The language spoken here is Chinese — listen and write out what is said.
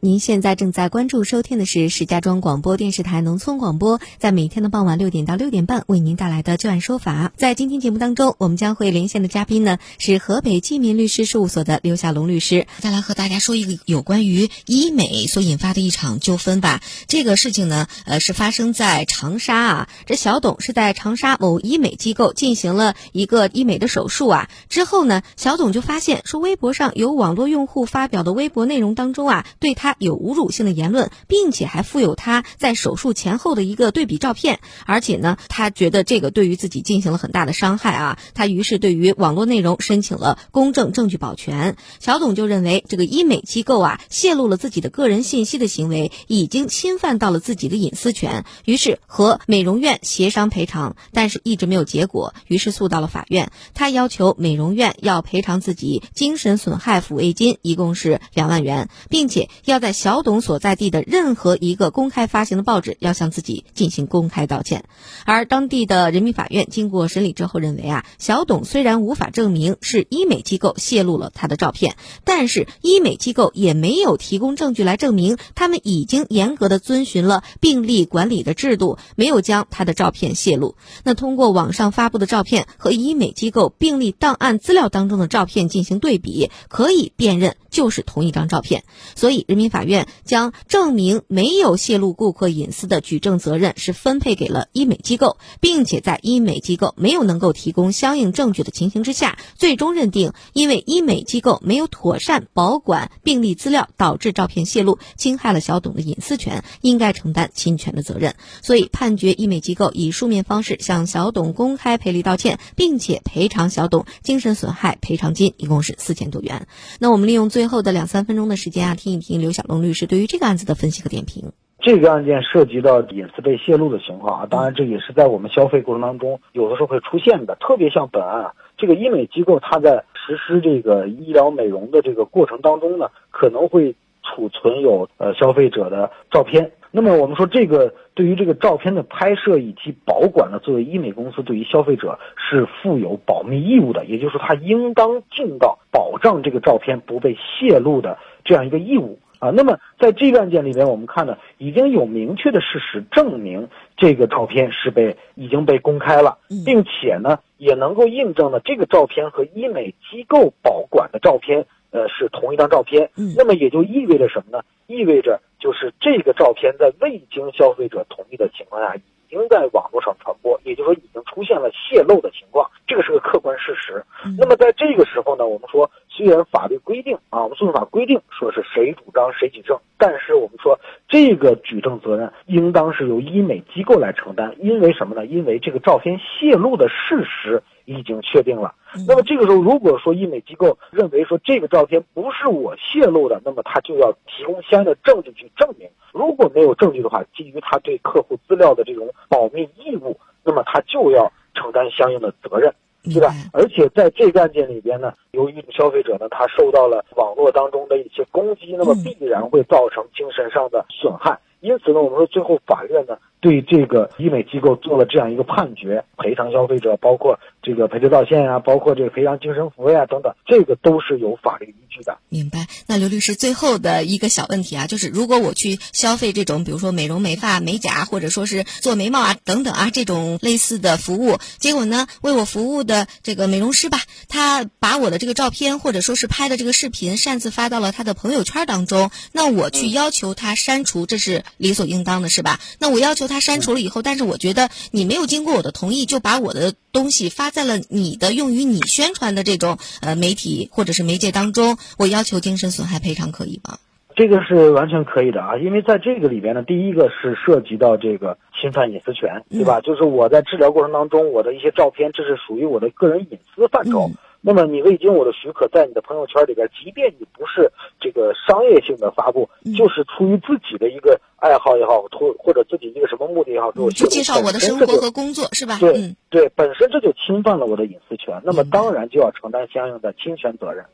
您现在正在关注收听的是石家庄广播电视台农村广播，在每天的傍晚六点到六点半为您带来的就案说法。在今天节目当中，我们将会连线的嘉宾呢是河北济民律师事务所的刘小龙律师，再来和大家说一个有关于医美所引发的一场纠纷吧。这个事情呢，呃，是发生在长沙啊。这小董是在长沙某医美机构进行了一个医美的手术啊，之后呢，小董就发现说，微博上有网络用户发表的微博内容当中啊，对他。他有侮辱性的言论，并且还附有他在手术前后的一个对比照片，而且呢，他觉得这个对于自己进行了很大的伤害啊，他于是对于网络内容申请了公证证据保全。小董就认为这个医美机构啊泄露了自己的个人信息的行为已经侵犯到了自己的隐私权，于是和美容院协商赔偿，但是一直没有结果，于是诉到了法院。他要求美容院要赔偿自己精神损害抚慰金，一共是两万元，并且要要在小董所在地的任何一个公开发行的报纸要向自己进行公开道歉，而当地的人民法院经过审理之后认为啊，小董虽然无法证明是医美机构泄露了他的照片，但是医美机构也没有提供证据来证明他们已经严格的遵循了病例管理的制度，没有将他的照片泄露。那通过网上发布的照片和医美机构病例档案资料当中的照片进行对比，可以辨认就是同一张照片，所以人民法。院将证明没有泄露顾客隐私的举证责任是分配给了医美机构，并且在医美机构没有能够提供相应证据的情形之下，最终认定因为医美机构没有妥善保管病例资料，导致照片泄露，侵害了小董的隐私权，应该承担侵权的责任。所以判决医美机构以书面方式向小董公开赔礼道歉，并且赔偿小董精神损害赔偿金，一共是四千多元。那我们利用最后的两三分钟的时间啊，听一听刘小。龙律师对于这个案子的分析和点评，这个案件涉及到隐私被泄露的情况啊，当然这也是在我们消费过程当中有的时候会出现的，特别像本案啊，这个医美机构它在实施这个医疗美容的这个过程当中呢，可能会储存有呃消费者的照片。那么我们说这个对于这个照片的拍摄以及保管呢，作为医美公司对于消费者是负有保密义务的，也就是说他应当尽到保障这个照片不被泄露的这样一个义务。啊，那么在这个案件里面，我们看呢，已经有明确的事实证明这个照片是被已经被公开了，并且呢，也能够印证了这个照片和医美机构保管的照片，呃，是同一张照片。那么也就意味着什么呢？意味着就是这个照片在未经消费者同意的情况下，已经在网络上传播，也就是说已经出现了泄露的情况，这个是个客观事实。那么在这个时候呢，我们说。虽然法律规定啊，我们诉讼法规定说是谁主张谁举证，但是我们说这个举证责任应当是由医美机构来承担，因为什么呢？因为这个照片泄露的事实已经确定了。那么这个时候，如果说医美机构认为说这个照片不是我泄露的，那么他就要提供相应的证据去证明。如果没有证据的话，基于他对客户资料的这种保密义务，那么他就要承担相应的责任。是吧？而且在这个案件里边呢，由于消费者呢，他受到了网络当中的一些攻击，那么必然会造成精神上的损害。因此呢，我们说最后法院呢。对这个医美机构做了这样一个判决，赔偿消费者，包括这个赔罪道歉啊，包括这个赔偿精神抚慰啊等等，这个都是有法律依据的。明白。那刘律师最后的一个小问题啊，就是如果我去消费这种，比如说美容美发、美甲，或者说是做眉毛啊等等啊这种类似的服务，结果呢，为我服务的这个美容师吧，他把我的这个照片或者说是拍的这个视频擅自发到了他的朋友圈当中，那我去要求他删除，这是理所应当的，是吧？那我要求。他删除了以后，但是我觉得你没有经过我的同意就把我的东西发在了你的用于你宣传的这种呃媒体或者是媒介当中，我要求精神损害赔偿可以吗？这个是完全可以的啊，因为在这个里边呢，第一个是涉及到这个侵犯隐私权，对吧？就是我在治疗过程当中，我的一些照片，这是属于我的个人隐私范畴。那么你未经我的许可，在你的朋友圈里边，即便你不是这个商业性的发布，就是出于自己的一个爱好也好，或或者自己一个什么目的也好，给我介绍我的生活和工作是吧？对对，本身这就侵犯了我的隐私权，那么当然就要承担相应的侵权责任。